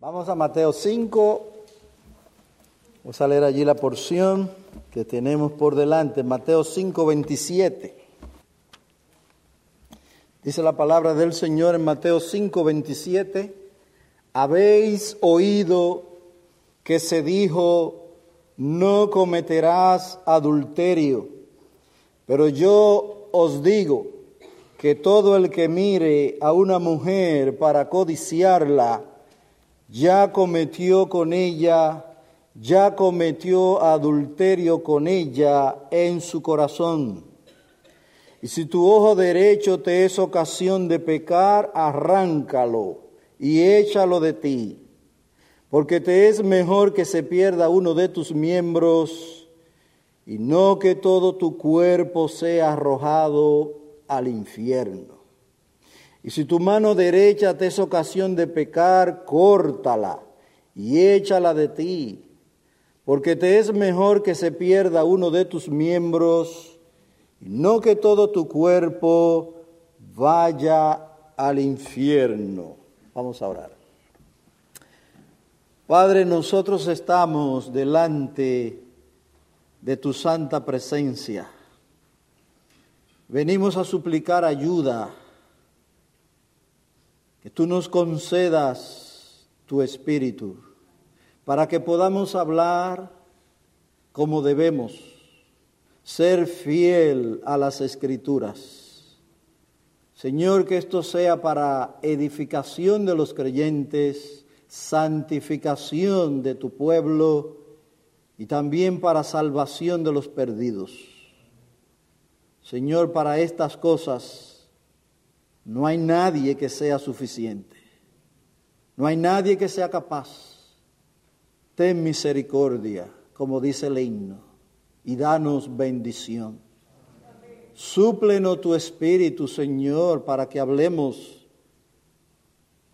Vamos a Mateo 5. Vamos a leer allí la porción que tenemos por delante. Mateo 5, 27. Dice la palabra del Señor en Mateo 5, 27. Habéis oído que se dijo, no cometerás adulterio. Pero yo os digo que todo el que mire a una mujer para codiciarla, ya cometió con ella, ya cometió adulterio con ella en su corazón. Y si tu ojo derecho te es ocasión de pecar, arráncalo y échalo de ti, porque te es mejor que se pierda uno de tus miembros y no que todo tu cuerpo sea arrojado al infierno. Y si tu mano derecha te es ocasión de pecar, córtala y échala de ti, porque te es mejor que se pierda uno de tus miembros y no que todo tu cuerpo vaya al infierno. Vamos a orar. Padre, nosotros estamos delante de tu santa presencia. Venimos a suplicar ayuda tú nos concedas tu espíritu para que podamos hablar como debemos, ser fiel a las escrituras. Señor, que esto sea para edificación de los creyentes, santificación de tu pueblo y también para salvación de los perdidos. Señor, para estas cosas no hay nadie que sea suficiente. No hay nadie que sea capaz. Ten misericordia, como dice el himno, y danos bendición. Súplenos tu espíritu, Señor, para que hablemos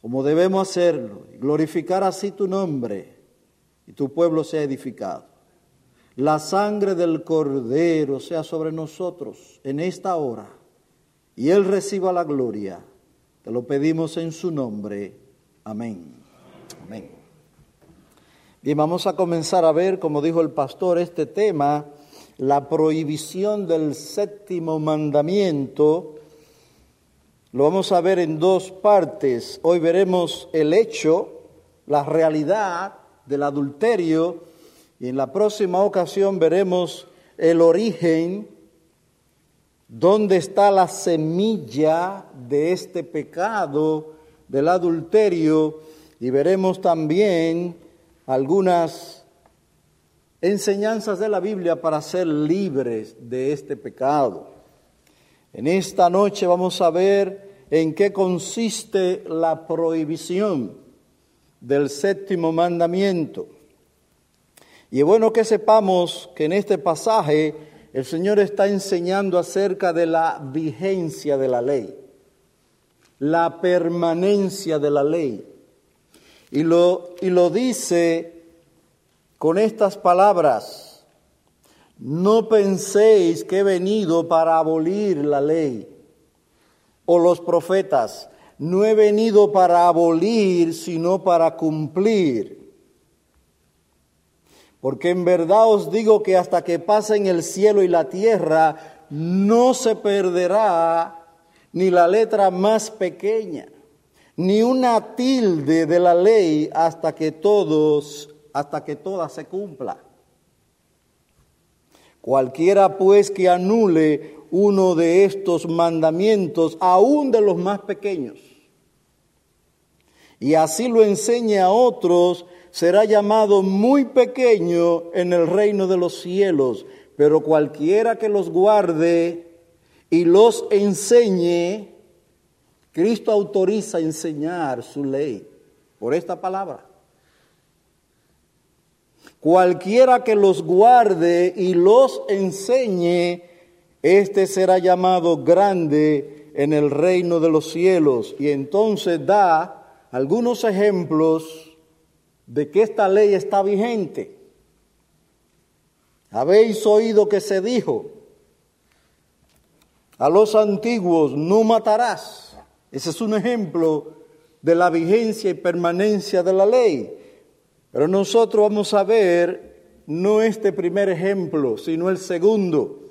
como debemos hacerlo, y glorificar así tu nombre y tu pueblo sea edificado. La sangre del Cordero sea sobre nosotros en esta hora y Él reciba la gloria. Te lo pedimos en su nombre. Amén. Amén. Bien, vamos a comenzar a ver, como dijo el pastor, este tema, la prohibición del séptimo mandamiento. Lo vamos a ver en dos partes. Hoy veremos el hecho, la realidad del adulterio y en la próxima ocasión veremos el origen ¿Dónde está la semilla de este pecado del adulterio? Y veremos también algunas enseñanzas de la Biblia para ser libres de este pecado. En esta noche vamos a ver en qué consiste la prohibición del séptimo mandamiento. Y es bueno que sepamos que en este pasaje el Señor está enseñando acerca de la vigencia de la ley, la permanencia de la ley. Y lo, y lo dice con estas palabras, no penséis que he venido para abolir la ley o los profetas, no he venido para abolir, sino para cumplir. Porque en verdad os digo que hasta que pasen el cielo y la tierra, no se perderá ni la letra más pequeña, ni una tilde de la ley hasta que todos, hasta que toda se cumpla. Cualquiera pues que anule uno de estos mandamientos, aun de los más pequeños, y así lo enseñe a otros, será llamado muy pequeño en el reino de los cielos, pero cualquiera que los guarde y los enseñe, Cristo autoriza enseñar su ley por esta palabra. Cualquiera que los guarde y los enseñe, este será llamado grande en el reino de los cielos. Y entonces da algunos ejemplos de que esta ley está vigente. Habéis oído que se dijo a los antiguos, no matarás. Ese es un ejemplo de la vigencia y permanencia de la ley. Pero nosotros vamos a ver no este primer ejemplo, sino el segundo.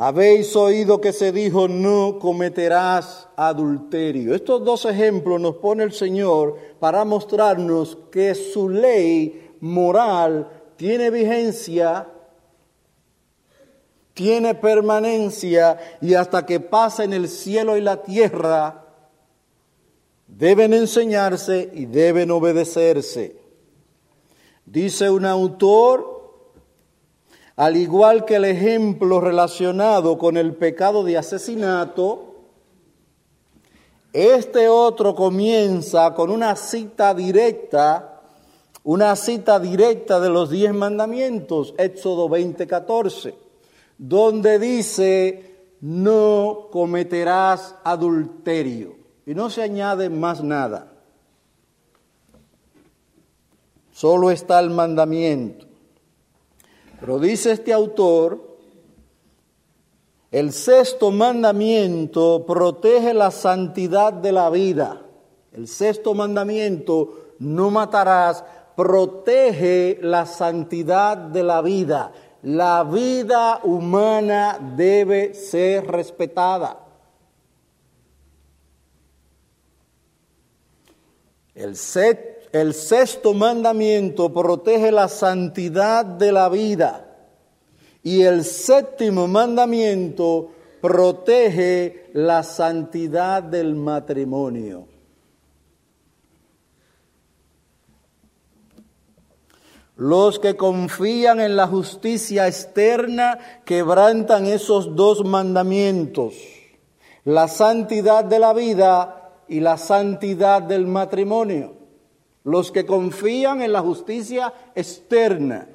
Habéis oído que se dijo, no cometerás adulterio. Estos dos ejemplos nos pone el Señor para mostrarnos que su ley moral tiene vigencia, tiene permanencia y hasta que pasa en el cielo y la tierra, deben enseñarse y deben obedecerse. Dice un autor, al igual que el ejemplo relacionado con el pecado de asesinato, este otro comienza con una cita directa, una cita directa de los diez mandamientos, Éxodo 20:14, donde dice, no cometerás adulterio. Y no se añade más nada. Solo está el mandamiento. Pero dice este autor, el sexto mandamiento protege la santidad de la vida. El sexto mandamiento, no matarás, protege la santidad de la vida. La vida humana debe ser respetada. El, el sexto mandamiento protege la santidad de la vida y el séptimo mandamiento protege la santidad del matrimonio. Los que confían en la justicia externa quebrantan esos dos mandamientos, la santidad de la vida y la santidad del matrimonio los que confían en la justicia externa.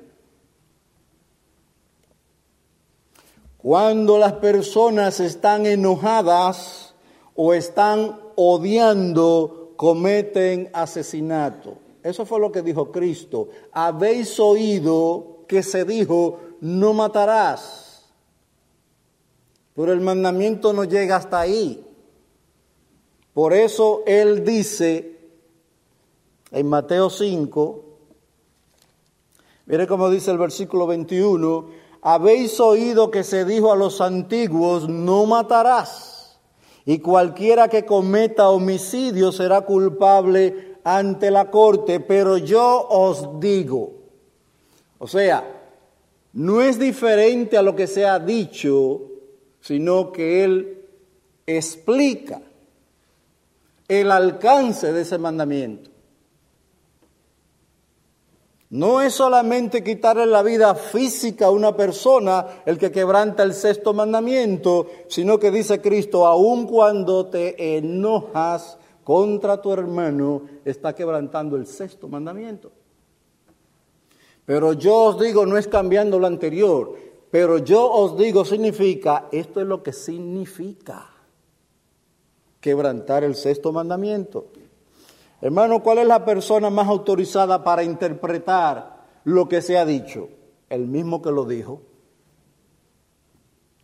Cuando las personas están enojadas o están odiando, cometen asesinato. Eso fue lo que dijo Cristo. Habéis oído que se dijo, no matarás. Pero el mandamiento no llega hasta ahí. Por eso Él dice, en Mateo 5, mire cómo dice el versículo 21, habéis oído que se dijo a los antiguos, no matarás, y cualquiera que cometa homicidio será culpable ante la corte, pero yo os digo, o sea, no es diferente a lo que se ha dicho, sino que él explica el alcance de ese mandamiento. No es solamente quitarle la vida física a una persona el que quebranta el sexto mandamiento, sino que dice Cristo, aun cuando te enojas contra tu hermano, está quebrantando el sexto mandamiento. Pero yo os digo, no es cambiando lo anterior, pero yo os digo significa, esto es lo que significa quebrantar el sexto mandamiento. Hermano, ¿cuál es la persona más autorizada para interpretar lo que se ha dicho? El mismo que lo dijo.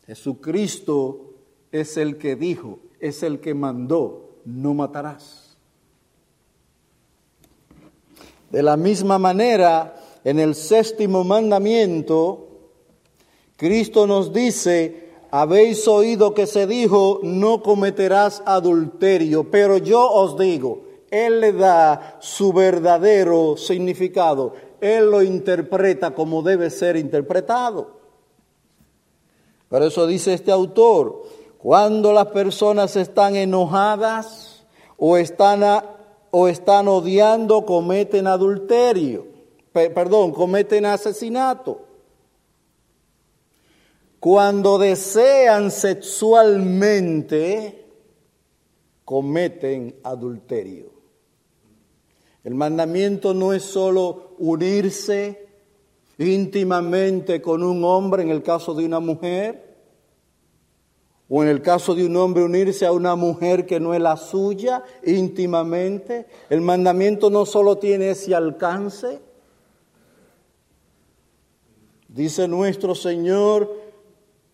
Jesucristo es el que dijo, es el que mandó, no matarás. De la misma manera, en el séptimo mandamiento, Cristo nos dice, habéis oído que se dijo, no cometerás adulterio, pero yo os digo, él le da su verdadero significado. Él lo interpreta como debe ser interpretado. Por eso dice este autor, cuando las personas están enojadas o están, o están odiando, cometen adulterio, perdón, cometen asesinato. Cuando desean sexualmente, cometen adulterio. El mandamiento no es solo unirse íntimamente con un hombre en el caso de una mujer, o en el caso de un hombre unirse a una mujer que no es la suya íntimamente. El mandamiento no solo tiene ese alcance. Dice nuestro Señor,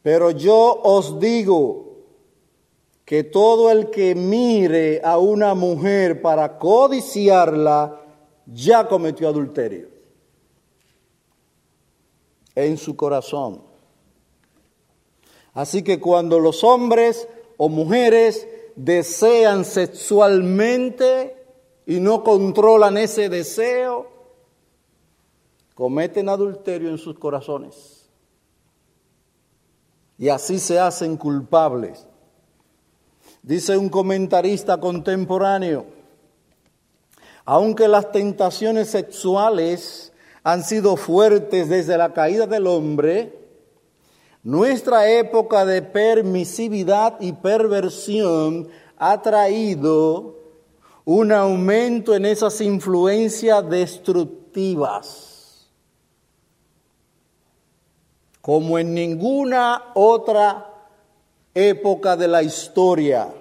pero yo os digo, que todo el que mire a una mujer para codiciarla ya cometió adulterio en su corazón. Así que cuando los hombres o mujeres desean sexualmente y no controlan ese deseo, cometen adulterio en sus corazones. Y así se hacen culpables. Dice un comentarista contemporáneo, aunque las tentaciones sexuales han sido fuertes desde la caída del hombre, nuestra época de permisividad y perversión ha traído un aumento en esas influencias destructivas, como en ninguna otra época de la historia.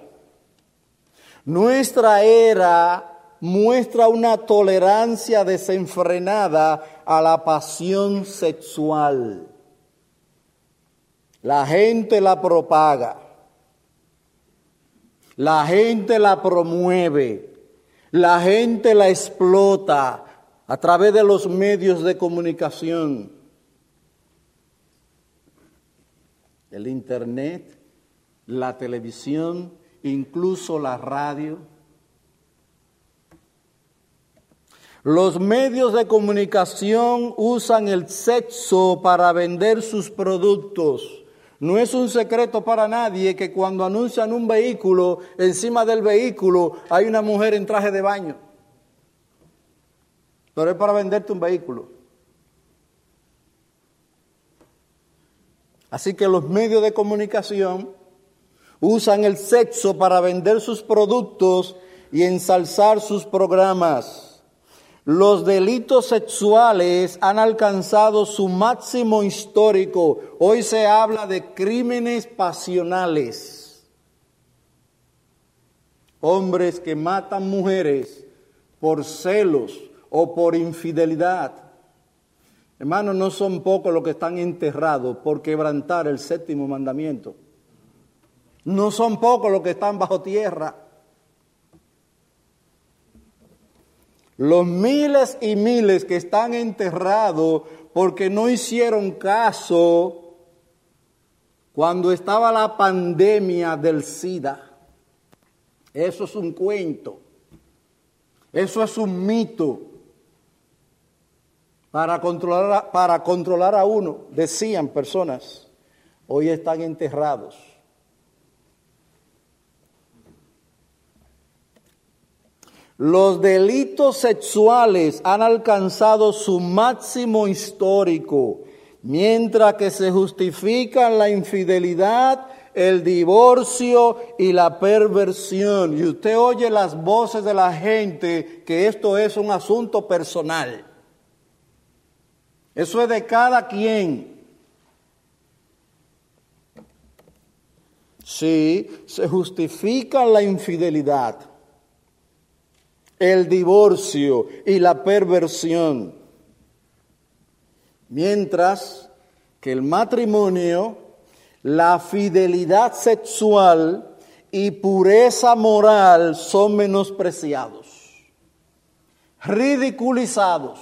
Nuestra era muestra una tolerancia desenfrenada a la pasión sexual. La gente la propaga. La gente la promueve. La gente la explota a través de los medios de comunicación. El Internet, la televisión, incluso la radio. Los medios de comunicación usan el sexo para vender sus productos. No es un secreto para nadie que cuando anuncian un vehículo, encima del vehículo hay una mujer en traje de baño. Pero es para venderte un vehículo. Así que los medios de comunicación usan el sexo para vender sus productos y ensalzar sus programas. Los delitos sexuales han alcanzado su máximo histórico. Hoy se habla de crímenes pasionales. Hombres que matan mujeres por celos o por infidelidad. Hermanos, no son pocos los que están enterrados por quebrantar el séptimo mandamiento. No son pocos los que están bajo tierra. Los miles y miles que están enterrados porque no hicieron caso cuando estaba la pandemia del SIDA. Eso es un cuento. Eso es un mito. Para controlar, para controlar a uno, decían personas, hoy están enterrados. Los delitos sexuales han alcanzado su máximo histórico, mientras que se justifican la infidelidad, el divorcio y la perversión. Y usted oye las voces de la gente que esto es un asunto personal. Eso es de cada quien. Sí, se justifica la infidelidad el divorcio y la perversión. Mientras que el matrimonio, la fidelidad sexual y pureza moral son menospreciados, ridiculizados.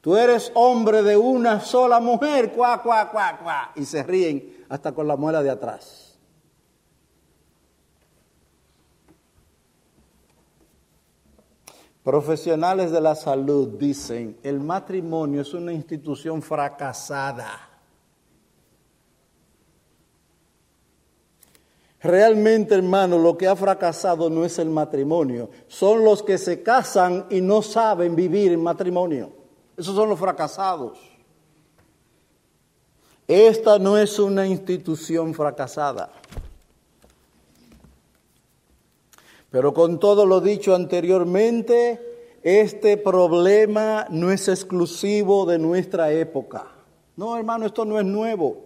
Tú eres hombre de una sola mujer, cuá, cuá, cuá, cuá, y se ríen hasta con la muela de atrás. Profesionales de la salud dicen, el matrimonio es una institución fracasada. Realmente, hermano, lo que ha fracasado no es el matrimonio, son los que se casan y no saben vivir en matrimonio. Esos son los fracasados. Esta no es una institución fracasada. Pero con todo lo dicho anteriormente, este problema no es exclusivo de nuestra época. No, hermano, esto no es nuevo.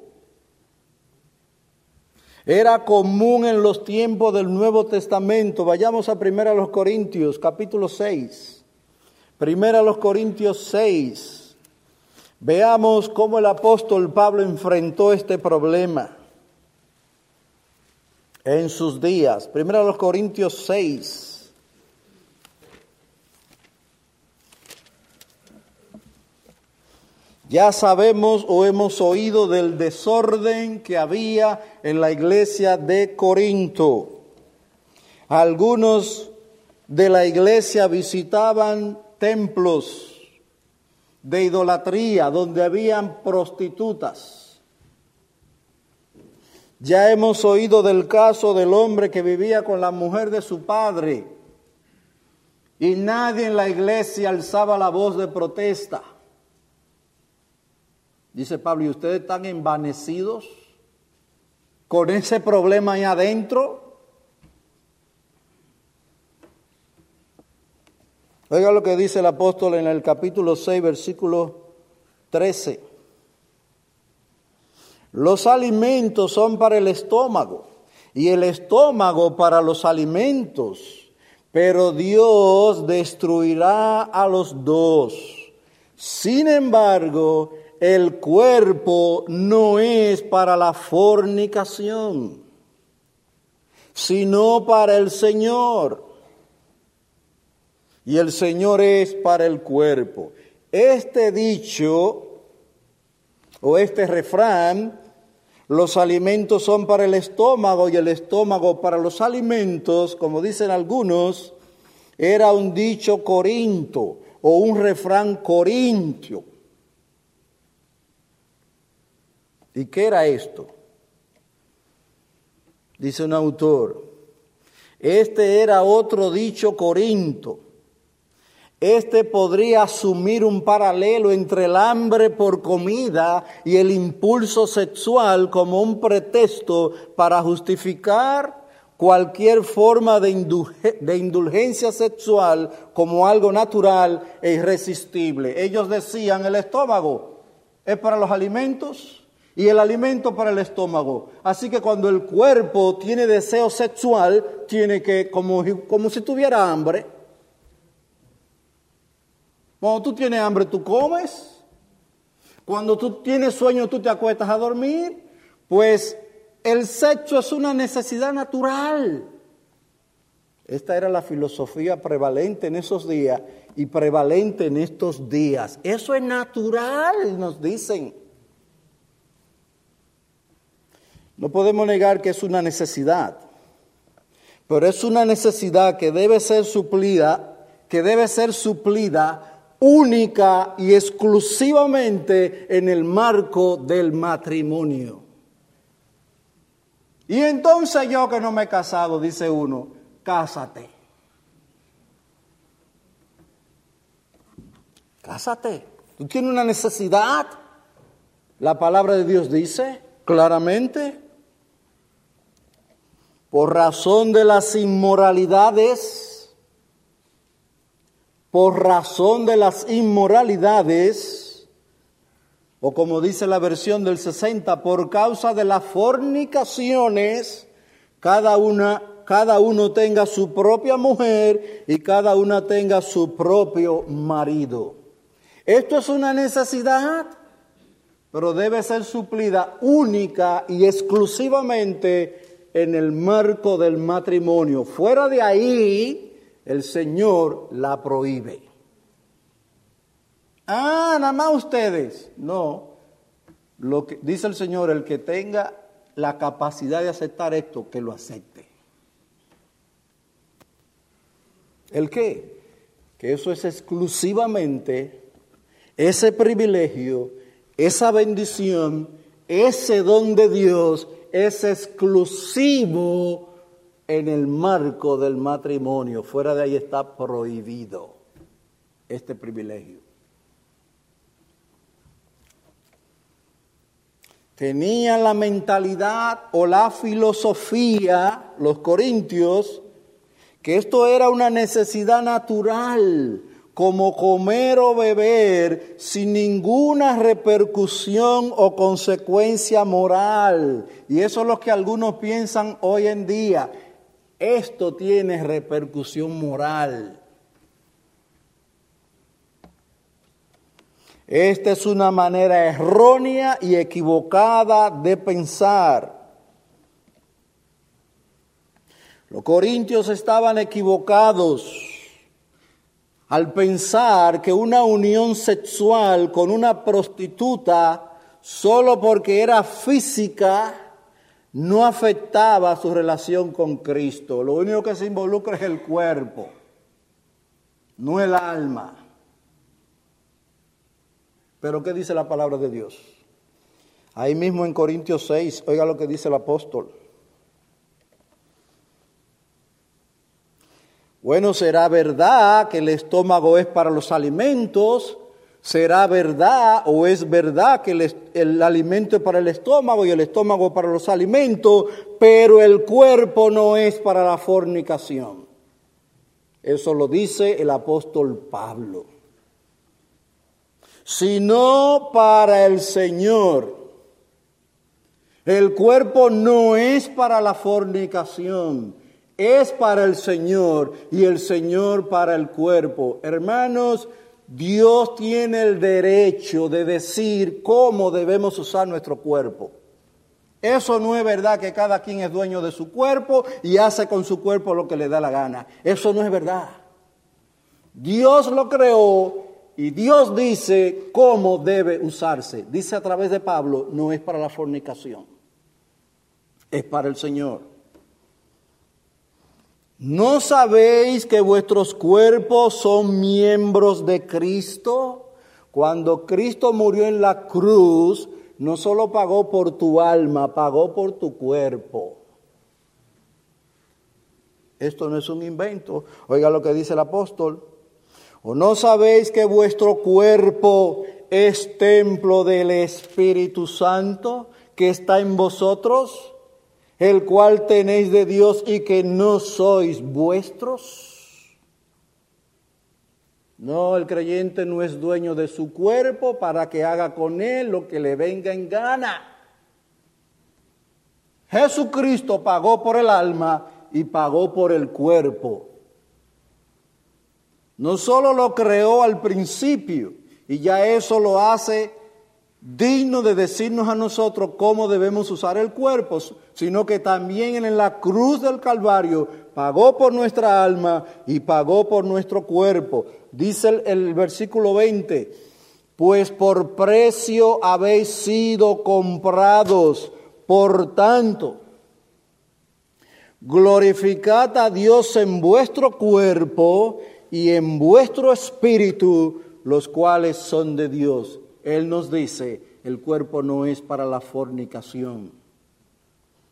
Era común en los tiempos del Nuevo Testamento. Vayamos a 1 los Corintios, capítulo 6. 1 los Corintios 6. Veamos cómo el apóstol Pablo enfrentó este problema. En sus días. Primero los Corintios 6. Ya sabemos o hemos oído del desorden que había en la iglesia de Corinto. Algunos de la iglesia visitaban templos de idolatría donde habían prostitutas. Ya hemos oído del caso del hombre que vivía con la mujer de su padre y nadie en la iglesia alzaba la voz de protesta. Dice Pablo, ¿y ustedes están envanecidos con ese problema ahí adentro? Oiga lo que dice el apóstol en el capítulo 6, versículo 13. Los alimentos son para el estómago y el estómago para los alimentos, pero Dios destruirá a los dos. Sin embargo, el cuerpo no es para la fornicación, sino para el Señor. Y el Señor es para el cuerpo. Este dicho o este refrán, los alimentos son para el estómago y el estómago para los alimentos, como dicen algunos, era un dicho corinto o un refrán corintio ¿Y qué era esto? Dice un autor, este era otro dicho corinto. Este podría asumir un paralelo entre el hambre por comida y el impulso sexual como un pretexto para justificar cualquier forma de, indulgencia sexual como algo natural e irresistible. Ellos decían, el estómago es para los alimentos y el alimento para el estómago. Así que cuando el cuerpo tiene deseo sexual, tiene que, como, como si tuviera hambre. Cuando tú tienes hambre, tú comes. Cuando tú tienes sueño, tú te acuestas a dormir. Pues el sexo es una necesidad natural. Esta era la filosofía prevalente en esos días y prevalente en estos días. Eso es natural, nos dicen. No podemos negar que es una necesidad, pero es una necesidad que debe ser suplida, que debe ser suplida única y exclusivamente en el marco del matrimonio. Y entonces yo que no me he casado, dice uno, cásate. Cásate. Tú tienes una necesidad. La palabra de Dios dice claramente por razón de las inmoralidades, por razón de las inmoralidades, o como dice la versión del 60, por causa de las fornicaciones, cada una cada uno tenga su propia mujer y cada una tenga su propio marido. Esto es una necesidad, pero debe ser suplida única y exclusivamente en el marco del matrimonio. Fuera de ahí, el Señor la prohíbe. Ah, nada más ustedes. No. Lo que dice el Señor, el que tenga la capacidad de aceptar esto, que lo acepte. ¿El qué? Que eso es exclusivamente ese privilegio, esa bendición, ese don de Dios es exclusivo en el marco del matrimonio. Fuera de ahí está prohibido este privilegio. Tenían la mentalidad o la filosofía, los corintios, que esto era una necesidad natural como comer o beber sin ninguna repercusión o consecuencia moral. Y eso es lo que algunos piensan hoy en día. Esto tiene repercusión moral. Esta es una manera errónea y equivocada de pensar. Los corintios estaban equivocados al pensar que una unión sexual con una prostituta, solo porque era física, no afectaba su relación con Cristo. Lo único que se involucra es el cuerpo, no el alma. Pero ¿qué dice la palabra de Dios? Ahí mismo en Corintios 6, oiga lo que dice el apóstol. Bueno, será verdad que el estómago es para los alimentos, será verdad o es verdad que el, alimento es para el estómago y el estómago para los alimentos, pero el cuerpo no es para la fornicación. Eso lo dice el apóstol Pablo. Sino para el Señor. El cuerpo no es para la fornicación es para el Señor y el Señor para el cuerpo. Hermanos, Dios tiene el derecho de decir cómo debemos usar nuestro cuerpo. Eso no es verdad que cada quien es dueño de su cuerpo y hace con su cuerpo lo que le da la gana. Eso no es verdad. Dios lo creó y Dios dice cómo debe usarse. Dice a través de Pablo, no es para la fornicación, es para el Señor. ¿No sabéis que vuestros cuerpos son miembros de Cristo? Cuando Cristo murió en la cruz, no solo pagó por tu alma, pagó por tu cuerpo. Esto no es un invento. Oiga lo que dice el apóstol. ¿O no sabéis que vuestro cuerpo es templo del Espíritu Santo que está en vosotros? El cual tenéis de Dios y que no sois vuestros? No, el creyente no es dueño de su cuerpo para que haga con él lo que le venga en gana. Jesucristo pagó por el alma y pagó por el cuerpo. No solo lo creó al principio y ya eso lo hace digno de decirnos a nosotros cómo debemos usar el cuerpo, sino que también en la cruz del Calvario pagó por nuestra alma y pagó por nuestro cuerpo. Dice el, el versículo 20, pues por precio habéis sido comprados, por tanto, glorificad a Dios en vuestro cuerpo y en vuestro espíritu, los cuales son de Dios. Él nos dice, el cuerpo no es para la fornicación.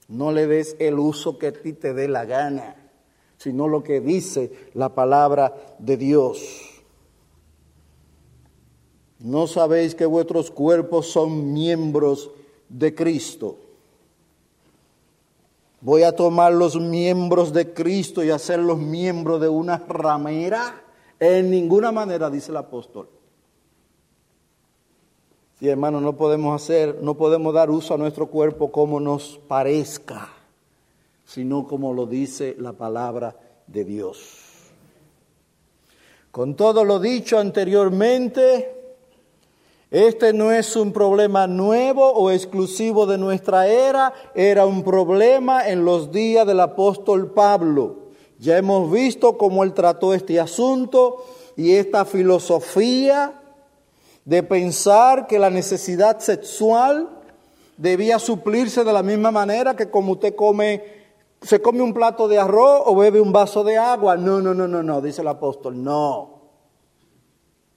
No le des el uso que a ti te dé la gana, sino lo que dice la palabra de Dios. ¿No sabéis que vuestros cuerpos son miembros de Cristo? Voy a tomar los miembros de Cristo y hacerlos miembros de una ramera. En ninguna manera, dice el apóstol. Sí, hermano, no podemos hacer, no podemos dar uso a nuestro cuerpo como nos parezca, sino como lo dice la palabra de Dios. Con todo lo dicho anteriormente, este no es un problema nuevo o exclusivo de nuestra era, era un problema en los días del apóstol Pablo. Ya hemos visto cómo él trató este asunto y esta filosofía de pensar que la necesidad sexual debía suplirse de la misma manera que como usted come, se come un plato de arroz o bebe un vaso de agua. No, no, no, no, no, dice el apóstol, no.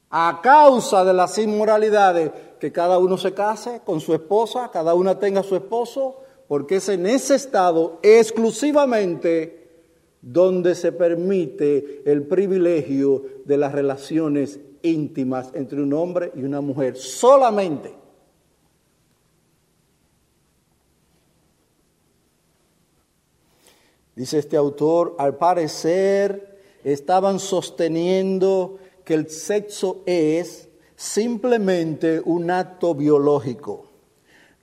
A causa de las inmoralidades, que cada uno se case con su esposa, cada una tenga su esposo, porque es en ese estado exclusivamente donde se permite el privilegio de las relaciones íntimas entre un hombre y una mujer, solamente. Dice este autor, al parecer estaban sosteniendo que el sexo es simplemente un acto biológico,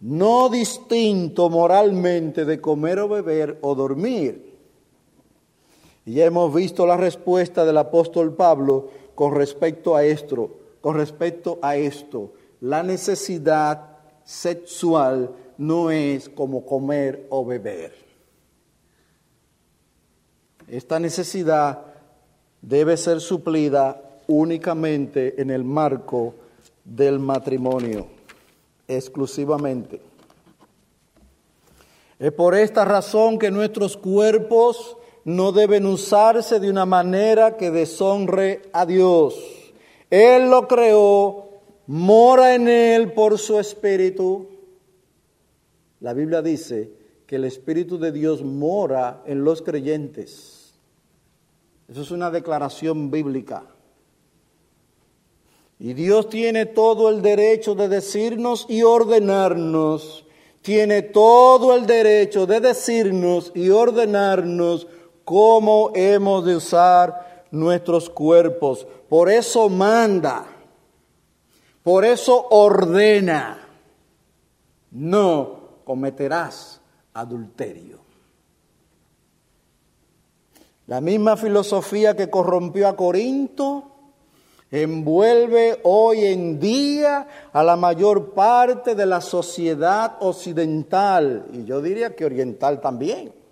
no distinto moralmente de comer o beber o dormir. Y ya hemos visto la respuesta del apóstol Pablo con respecto a esto, con respecto a esto, la necesidad sexual no es como comer o beber. esta necesidad debe ser suplida únicamente en el marco del matrimonio, exclusivamente. Es por esta razón que nuestros cuerpos no deben usarse de una manera que deshonre a Dios. Él lo creó, mora en él por su espíritu. La Biblia dice que el espíritu de Dios mora en los creyentes. Eso es una declaración bíblica. Y Dios tiene todo el derecho de decirnos y ordenarnos. Tiene todo el derecho de decirnos y ordenarnos cómo hemos de usar nuestros cuerpos. Por eso manda, por eso ordena, no cometerás adulterio. La misma filosofía que corrompió a Corinto envuelve hoy en día a la mayor parte de la sociedad occidental y yo diría que oriental también.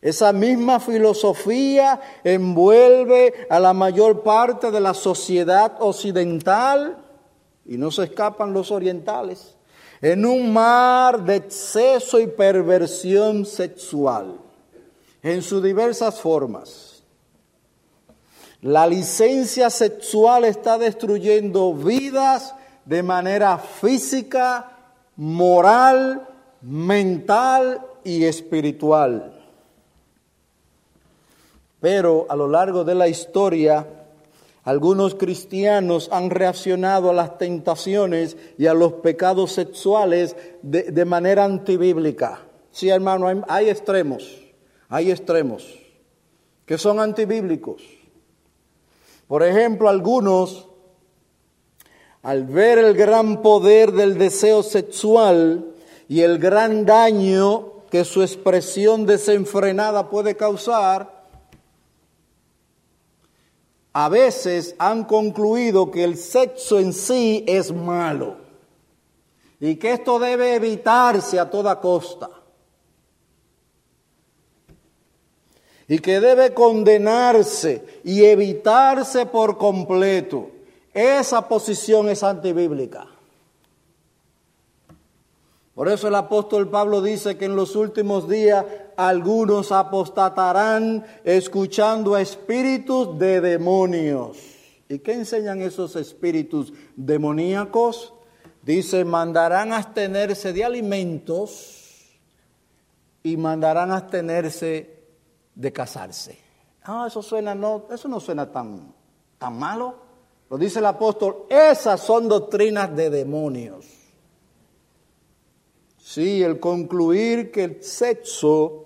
Esa misma filosofía envuelve a la mayor parte de la sociedad occidental y no se escapan los orientales en un mar de exceso y perversión sexual en sus diversas formas. La licencia sexual está destruyendo vidas de manera física, moral, mental y espiritual. Pero a lo largo de la historia, algunos cristianos han reaccionado a las tentaciones y a los pecados sexuales de, manera antibíblica. Sí, hermano, hay, hay extremos, hay extremos que son antibíblicos. Por ejemplo, algunos, al ver el gran poder del deseo sexual y el gran daño que su expresión desenfrenada puede causar, a veces han concluido que el sexo en sí es malo y que esto debe evitarse a toda costa y que debe condenarse y evitarse por completo. Esa posición es antibíblica. Por eso el apóstol Pablo dice que en los últimos días algunos apostatarán escuchando a espíritus de demonios. ¿Y qué enseñan esos espíritus demoníacos? Dice, mandarán abstenerse de alimentos y mandarán abstenerse de casarse. Ah, eso suena, no, eso no suena tan, tan malo. Lo dice el apóstol, esas son doctrinas de demonios. Sí, el concluir que el sexo,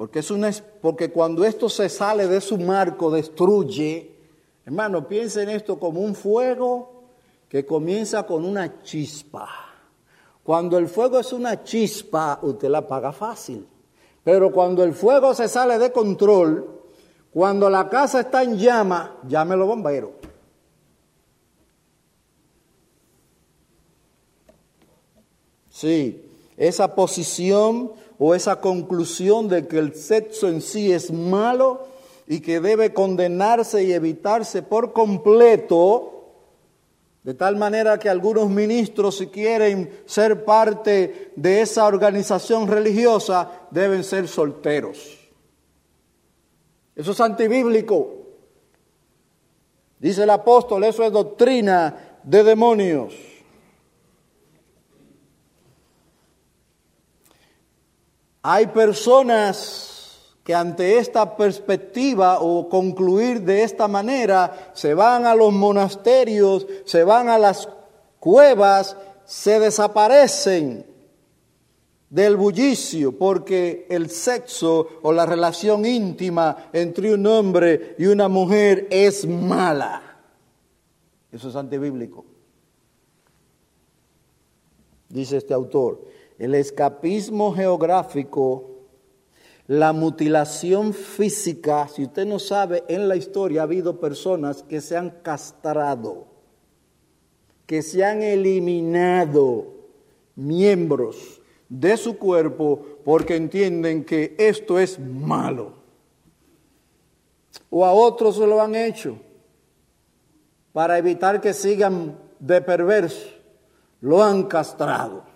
porque, es una, porque cuando esto se sale de su marco, destruye, hermano, piensen esto como un fuego que comienza con una chispa. Cuando el fuego es una chispa, usted la apaga fácil. Pero cuando el fuego se sale de control, cuando la casa está en llama, llame los bomberos. Sí, esa posición o esa conclusión de que el sexo en sí es malo y que debe condenarse y evitarse por completo, de tal manera que algunos ministros, si quieren ser parte de esa organización religiosa, deben ser solteros. Eso es antibíblico. Dice el apóstol, eso es doctrina de demonios. Hay personas que ante esta perspectiva o concluir de esta manera se van a los monasterios, se van a las cuevas, se desaparecen del bullicio porque el sexo o la relación íntima entre un hombre y una mujer es mala. Eso es antibíblico. Dice este autor el escapismo geográfico, la mutilación física. Si usted no sabe, en la historia ha habido personas que se han castrado, que se han eliminado miembros de su cuerpo porque entienden que esto es malo. O a otros se lo han hecho para evitar que sigan de perverso. Lo han castrado.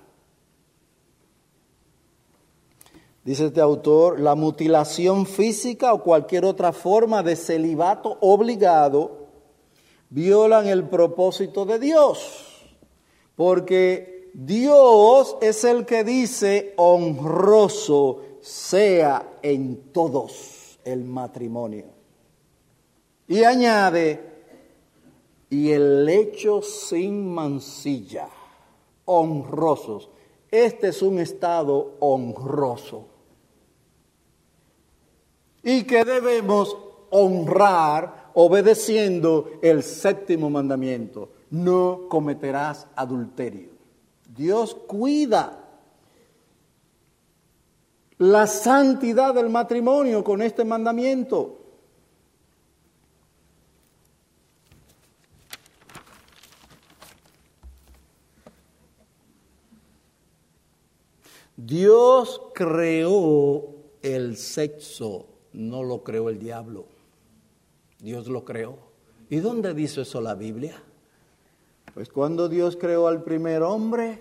Dice este autor, la mutilación física o cualquier otra forma de celibato obligado violan el propósito de Dios, porque Dios es el que dice honroso sea en todos el matrimonio. Y añade, y el lecho sin mancilla, honrosos. Este es un estado honroso y que debemos honrar obedeciendo el séptimo mandamiento. No cometerás adulterio. Dios cuida la santidad del matrimonio con este mandamiento. Dios creó el sexo no lo creó el diablo, Dios lo creó. ¿Y dónde dice eso la Biblia? Pues cuando Dios creó al primer hombre,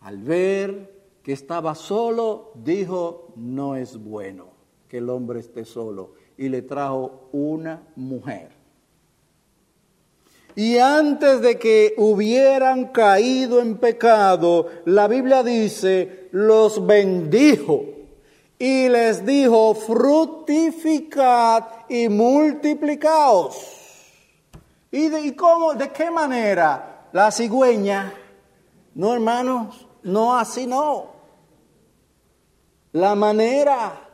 al ver que estaba solo, dijo, no es bueno que el hombre esté solo. Y le trajo una mujer. Y antes de que hubieran caído en pecado, la Biblia dice, los bendijo y les dijo, fructificad y multiplicaos. ¿Y de, cómo, de qué manera? La cigüeña, no hermanos, no así no. La manera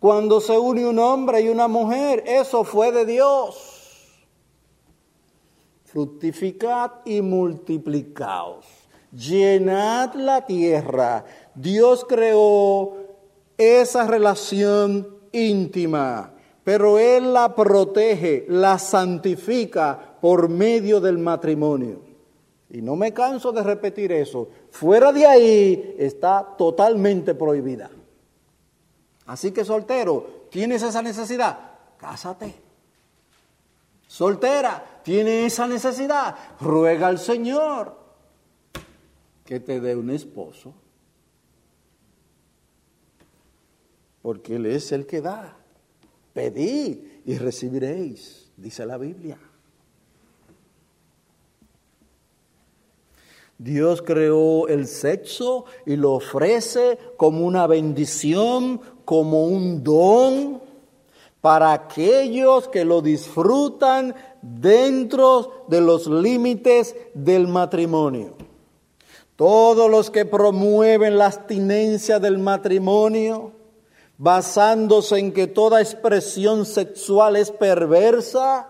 cuando se une un hombre y una mujer, eso fue de Dios. Fructificad y multiplicaos. Llenad la tierra. Dios creó esa relación íntima, pero Él la protege, la santifica por medio del matrimonio. Y no me canso de repetir eso. Fuera de ahí está totalmente prohibida. Así que soltero, ¿tienes esa necesidad? Cásate. Soltera, ¿tiene esa necesidad? Ruega al Señor que te dé un esposo. Porque Él es el que da. Pedid y recibiréis, dice la Biblia. Dios creó el sexo y lo ofrece como una bendición, como un don para aquellos que lo disfrutan dentro de los límites del matrimonio. Todos los que promueven la abstinencia del matrimonio, basándose en que toda expresión sexual es perversa,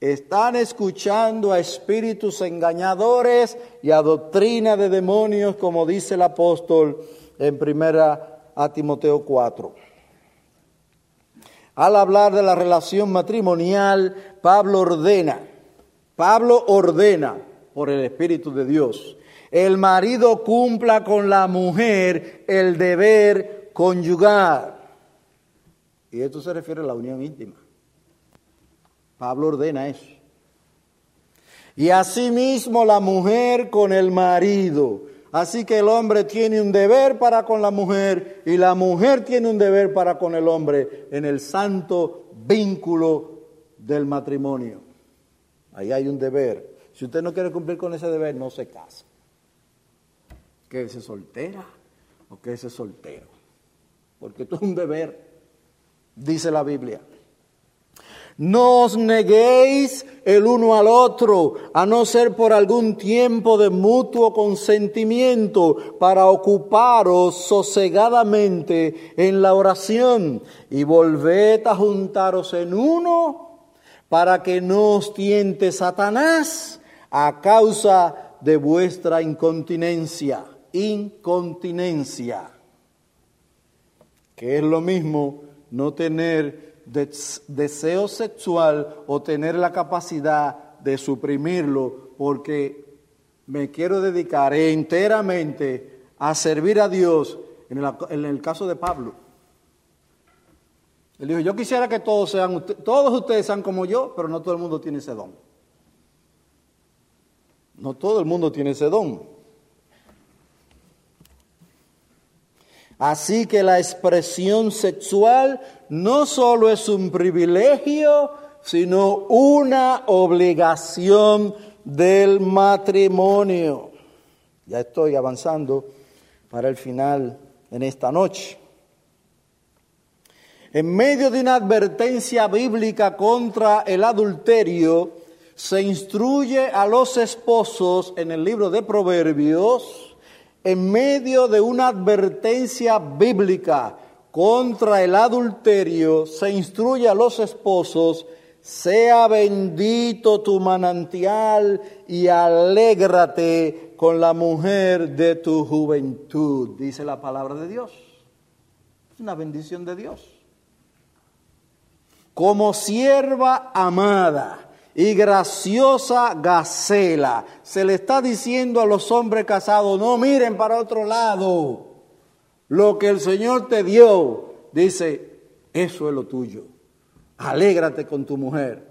están escuchando a espíritus engañadores y a doctrina de demonios, como dice el apóstol en primera a Timoteo 4. Al hablar de la relación matrimonial, Pablo ordena, Pablo ordena por el Espíritu de Dios, el marido cumpla con la mujer el deber conyugar. Y esto se refiere a la unión íntima. Pablo ordena eso. Y asimismo la mujer con el marido. Así que el hombre tiene un deber para con la mujer y la mujer tiene un deber para con el hombre en el santo vínculo del matrimonio. Ahí hay un deber. Si usted no quiere cumplir con ese deber, no se casa. Quédese soltera o quédese soltero porque esto es un deber, dice la Biblia. No os neguéis el uno al otro, a no ser por algún tiempo de mutuo consentimiento, para ocuparos sosegadamente en la oración, y volved a juntaros en uno, para que no os tiente Satanás a causa de vuestra incontinencia. Incontinencia que es lo mismo no tener deseo sexual o tener la capacidad de suprimirlo porque me quiero dedicar enteramente a servir a Dios, en el, en el caso de Pablo. Él dijo, yo quisiera que todos sean, todos ustedes sean como yo, pero no todo el mundo tiene ese don. No todo el mundo tiene ese don. Así que la expresión sexual no solo es un privilegio, sino una obligación del matrimonio. Ya estoy avanzando para el final en esta noche. En medio de una advertencia bíblica contra el adulterio, se instruye a los esposos en el libro de Proverbios, en medio de una advertencia bíblica contra el adulterio, se instruye a los esposos, sea bendito tu manantial y alégrate con la mujer de tu juventud, dice la palabra de Dios. Es una bendición de Dios. Como sierva amada y graciosa gacela. Se le está diciendo a los hombres casados, no miren para otro lado. Lo que el Señor te dio, dice, eso es lo tuyo. Alégrate con tu mujer,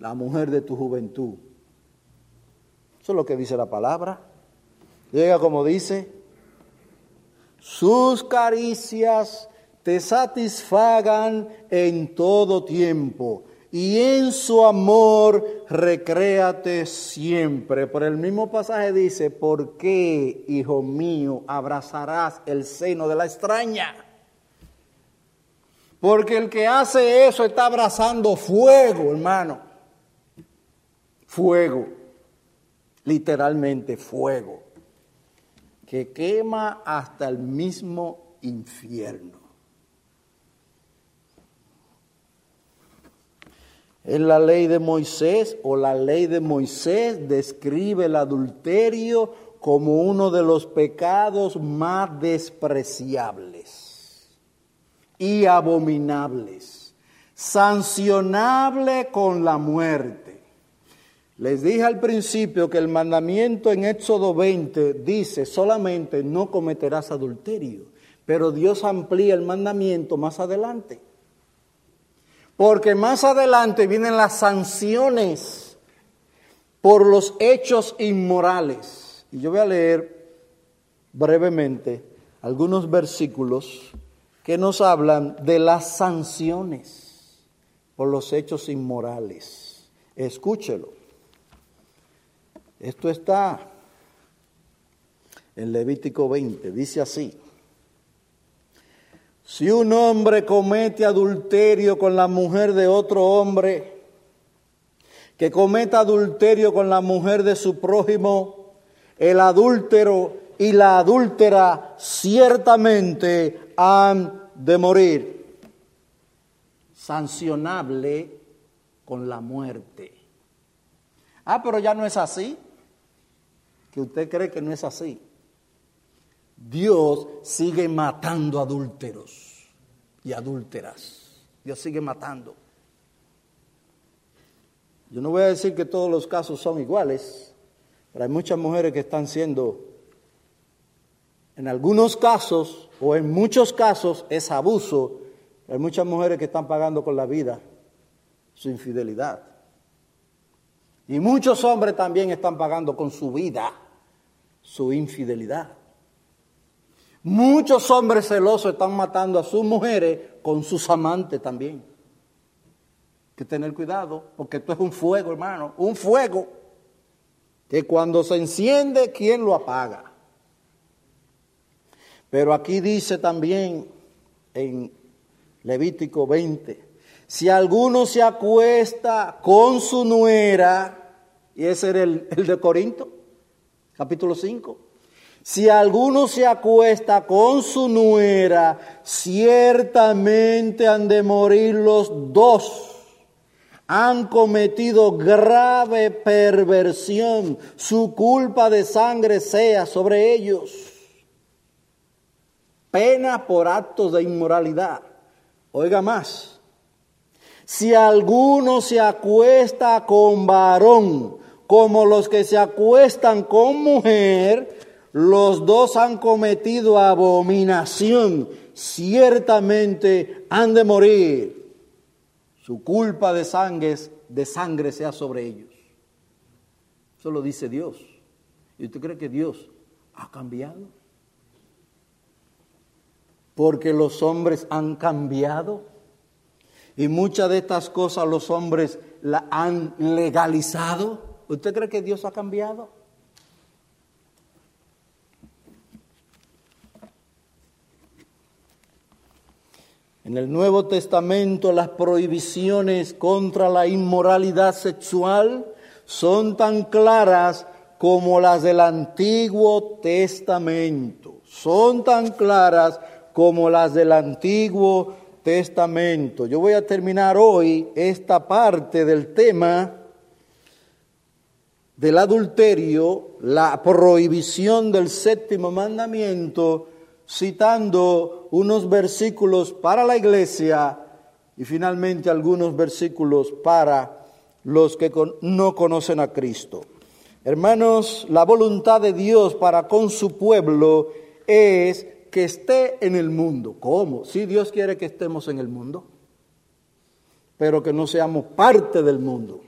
la mujer de tu juventud. Eso es lo que dice la palabra. Llega como dice, sus caricias te satisfagan en todo tiempo y en su amor recréate siempre. Por el mismo pasaje dice, ¿por qué, hijo mío, abrazarás el seno de la extraña? Porque el que hace eso está abrazando fuego, hermano. Fuego, literalmente fuego, que quema hasta el mismo infierno. En la ley de Moisés o la ley de Moisés describe el adulterio como uno de los pecados más despreciables y abominables, sancionable con la muerte. Les dije al principio que el mandamiento en Éxodo 20 dice solamente no cometerás adulterio, pero Dios amplía el mandamiento más adelante. Porque más adelante vienen las sanciones por los hechos inmorales. Y yo voy a leer brevemente algunos versículos que nos hablan de las sanciones por los hechos inmorales. Escúchelo. Esto está en Levítico 20, dice así. Si un hombre comete adulterio con la mujer de otro hombre, que cometa adulterio con la mujer de su prójimo, el adúltero y la adúltera ciertamente han de morir, sancionable con la muerte. Ah, pero ya no es así, que usted cree que no es así. Dios sigue matando adúlteros y adúlteras. Dios sigue matando. Yo no voy a decir que todos los casos son iguales, pero hay muchas mujeres que están siendo, en algunos casos o en muchos casos es abuso, hay muchas mujeres que están pagando con la vida su infidelidad. Y muchos hombres también están pagando con su vida su infidelidad. Muchos hombres celosos están matando a sus mujeres con sus amantes también. Hay que tener cuidado, porque esto es un fuego, hermano, un fuego que cuando se enciende, ¿quién lo apaga? Pero aquí dice también en Levítico 20, si alguno se acuesta con su nuera, y ese era el, el de Corinto, capítulo 5, si alguno se acuesta con su nuera, ciertamente han de morir los dos. Han cometido grave perversión, su culpa de sangre sea sobre ellos. Pena por actos de inmoralidad. Oiga más, si alguno se acuesta con varón como los que se acuestan con mujer, los dos han cometido abominación, ciertamente han de morir. Su culpa de sangre, de sangre sea sobre ellos. Eso lo dice Dios. ¿Y usted cree que Dios ha cambiado? Porque los hombres han cambiado. Y muchas de estas cosas los hombres la han legalizado. ¿Usted cree que Dios ha cambiado? En el Nuevo Testamento las prohibiciones contra la inmoralidad sexual son tan claras como las del Antiguo Testamento. Son tan claras como las del Antiguo Testamento. Yo voy a terminar hoy esta parte del tema del adulterio, la prohibición del séptimo mandamiento, citando unos versículos para la iglesia y finalmente algunos versículos para los que no conocen a Cristo. Hermanos, la voluntad de Dios para con su pueblo es que esté en el mundo. ¿Cómo? Si Dios quiere que estemos en el mundo, pero que no seamos parte del mundo.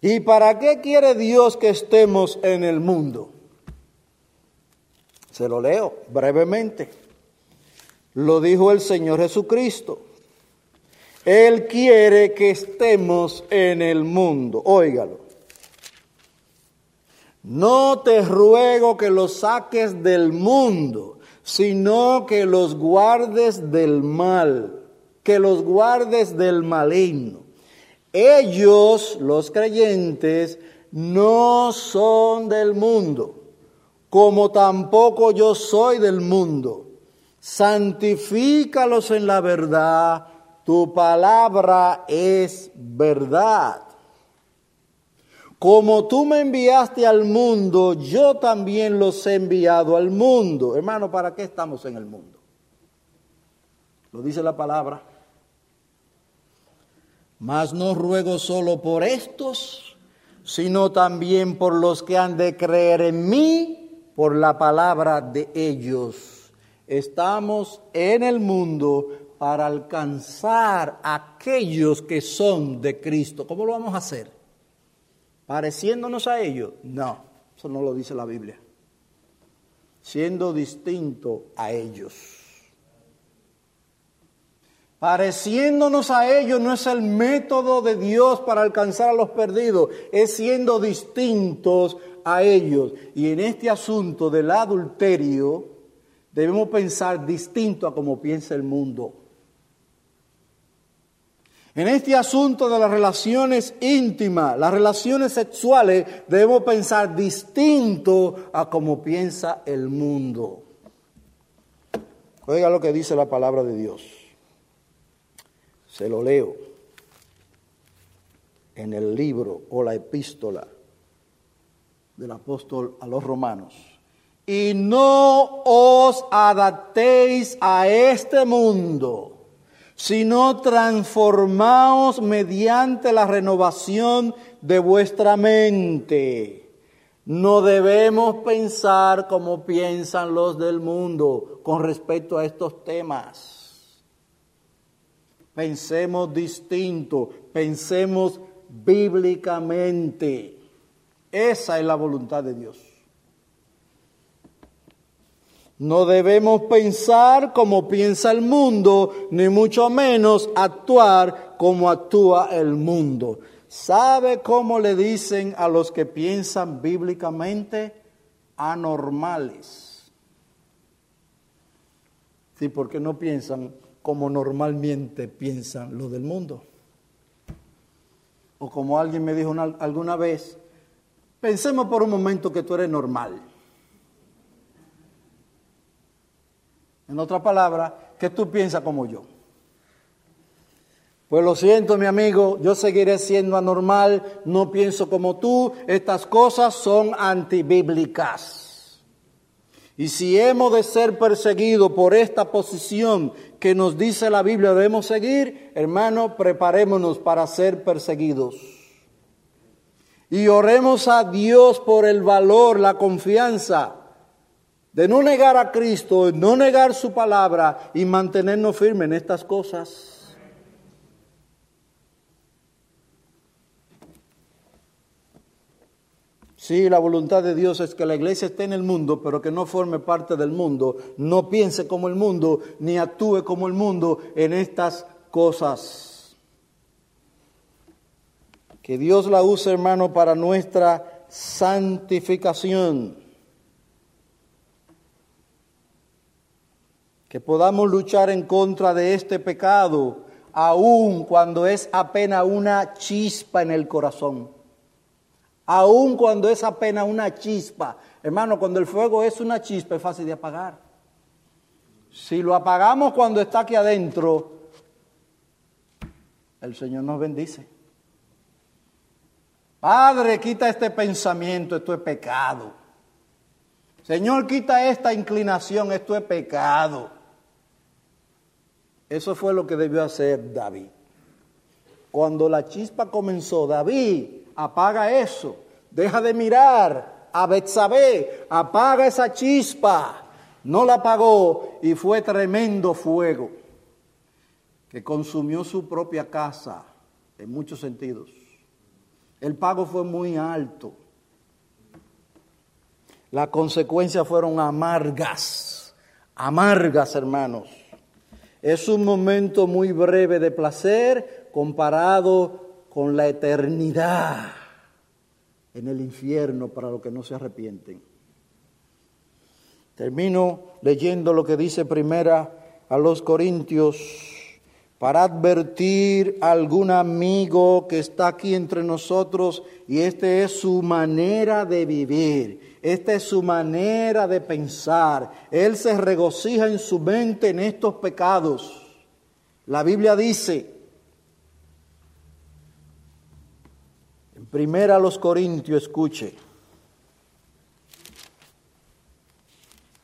¿Y para qué quiere Dios que estemos en el mundo? Se lo leo brevemente. Lo dijo el Señor Jesucristo. Él quiere que estemos en el mundo. Óigalo. No te ruego que los saques del mundo, sino que los guardes del mal, que los guardes del maligno. Ellos, los creyentes, no son del mundo, como tampoco yo soy del mundo. Santifícalos en la verdad, tu palabra es verdad. Como tú me enviaste al mundo, yo también los he enviado al mundo. Hermano, ¿para qué estamos en el mundo? Lo dice la palabra. Mas no ruego solo por estos, sino también por los que han de creer en mí por la palabra de ellos. Estamos en el mundo para alcanzar a aquellos que son de Cristo. ¿Cómo lo vamos a hacer? pareciéndonos a ellos. No, eso no lo dice la Biblia. Siendo distinto a ellos. Pareciéndonos a ellos no es el método de Dios para alcanzar a los perdidos, es siendo distintos a ellos. Y en este asunto del adulterio debemos pensar distinto a como piensa el mundo. En este asunto de las relaciones íntimas, las relaciones sexuales, debemos pensar distinto a como piensa el mundo. Oiga lo que dice la palabra de Dios. Se lo leo en el libro o la epístola del apóstol a los romanos. Y no os adaptéis a este mundo sino transformaos mediante la renovación de vuestra mente. No debemos pensar como piensan los del mundo con respecto a estos temas. Pensemos distinto, pensemos bíblicamente. Esa es la voluntad de Dios. No debemos pensar como piensa el mundo, ni mucho menos actuar como actúa el mundo. ¿Sabe cómo le dicen a los que piensan bíblicamente? Anormales. Sí, porque no piensan como normalmente piensan los del mundo. O como alguien me dijo alguna vez, pensemos por un momento que tú eres normal. En otra palabra, que tú piensas como yo. Pues lo siento, mi amigo, yo seguiré siendo anormal, no pienso como tú, estas cosas son antibíblicas. Y si hemos de ser perseguidos por esta posición que nos dice la Biblia debemos seguir, hermano, preparémonos para ser perseguidos. Y oremos a Dios por el valor, la confianza de no negar a Cristo, no negar su palabra y mantenernos firmes en estas cosas. Sí, la voluntad de Dios es que la iglesia esté en el mundo, pero que no forme parte del mundo, no piense como el mundo, ni actúe como el mundo en estas cosas. Que Dios la use, hermano, para nuestra santificación. Que podamos luchar en contra de este pecado, aun cuando es apenas una chispa en el corazón aun cuando es apenas una chispa. Hermano, cuando el fuego es una chispa es fácil de apagar. Si lo apagamos cuando está aquí adentro, el Señor nos bendice. Padre, quita este pensamiento, esto es pecado. Señor, quita esta inclinación, esto es pecado. Eso fue lo que debió hacer David. Cuando la chispa comenzó, David, apaga eso. Deja de mirar a Betsabé, apaga esa chispa. No la apagó y fue tremendo fuego que consumió su propia casa en muchos sentidos. El pago fue muy alto. Las consecuencias fueron amargas, amargas hermanos. Es un momento muy breve de placer comparado con la eternidad en el infierno para los que no se arrepienten. Termino leyendo lo que dice primera a los Corintios para advertir a algún amigo que está aquí entre nosotros y esta es su manera de vivir, esta es su manera de pensar. Él se regocija en su mente en estos pecados. La Biblia dice, Primera a los Corintios, escuche.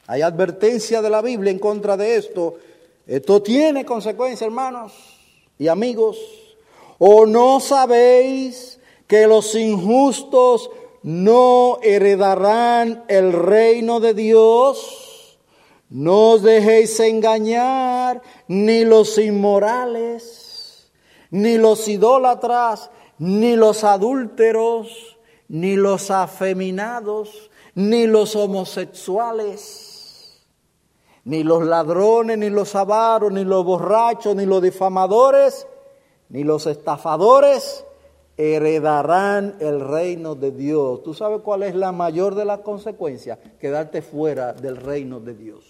Hay advertencia de la Biblia en contra de esto. Esto tiene consecuencias, hermanos y amigos. ¿O no sabéis que los injustos no heredarán el reino de Dios? No os dejéis engañar, ni los inmorales, ni los idólatras, ni los adúlteros, ni los afeminados, ni los homosexuales, ni los ladrones, ni los avaros, ni los borrachos, ni los difamadores, ni los estafadores heredarán el reino de Dios. ¿Tú sabes cuál es la mayor de las consecuencias? Quedarte fuera del reino de Dios.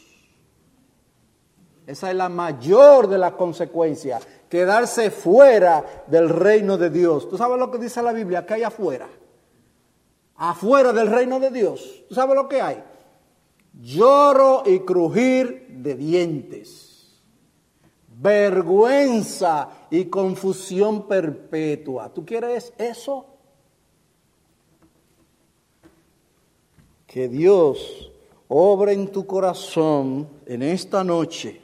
Esa es la mayor de las consecuencias quedarse fuera del reino de Dios. ¿Tú sabes lo que dice la Biblia? Que hay afuera. Afuera del reino de Dios. ¿Tú sabes lo que hay? Lloro y crujir de dientes. Vergüenza y confusión perpetua. ¿Tú quieres eso? Que Dios obre en tu corazón en esta noche.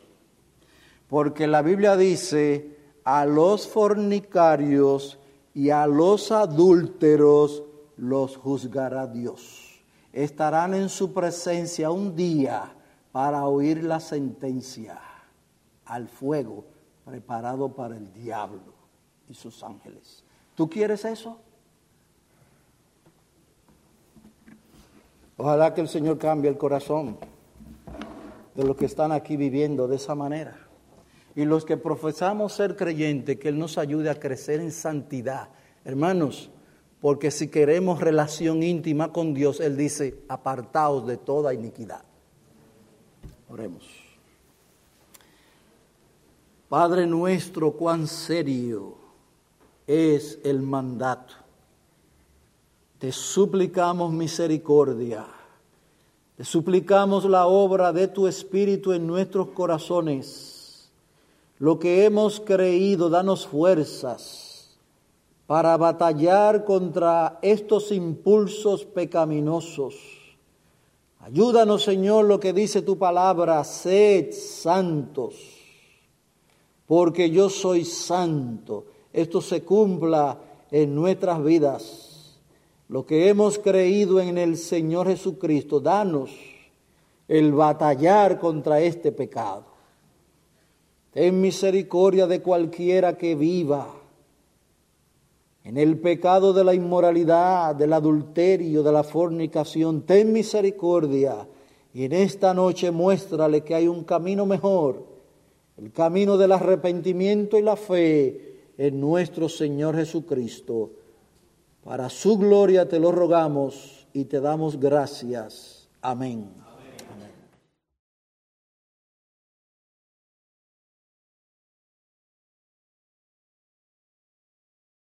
Porque la Biblia dice a los fornicarios y a los adúlteros los juzgará Dios. Estarán en su presencia un día para oír la sentencia al fuego preparado para el diablo y sus ángeles. ¿Tú quieres eso? Ojalá que el Señor cambie el corazón de los que están aquí viviendo de esa manera y los que profesamos ser creyentes, que Él nos ayude a crecer en santidad. Hermanos, porque si queremos relación íntima con Dios, Él dice, apartaos de toda iniquidad. Oremos. Padre nuestro, cuán serio es el mandato. Te suplicamos misericordia. Te suplicamos la obra de tu Espíritu en nuestros corazones lo que hemos creído, danos fuerzas para batallar contra estos impulsos pecaminosos. Ayúdanos, Señor, lo que dice tu palabra, sed santos, porque yo soy santo. Esto se cumpla en nuestras vidas. lo que hemos creído en el Señor Jesucristo, danos el batallar contra este pecado. Ten misericordia de cualquiera que viva en el pecado de la inmoralidad, del adulterio, de la fornicación. Ten misericordia y en esta noche muéstrale que hay un camino mejor, el camino del arrepentimiento y la fe en nuestro Señor Jesucristo. Para su gloria te lo rogamos y te damos gracias. Amén.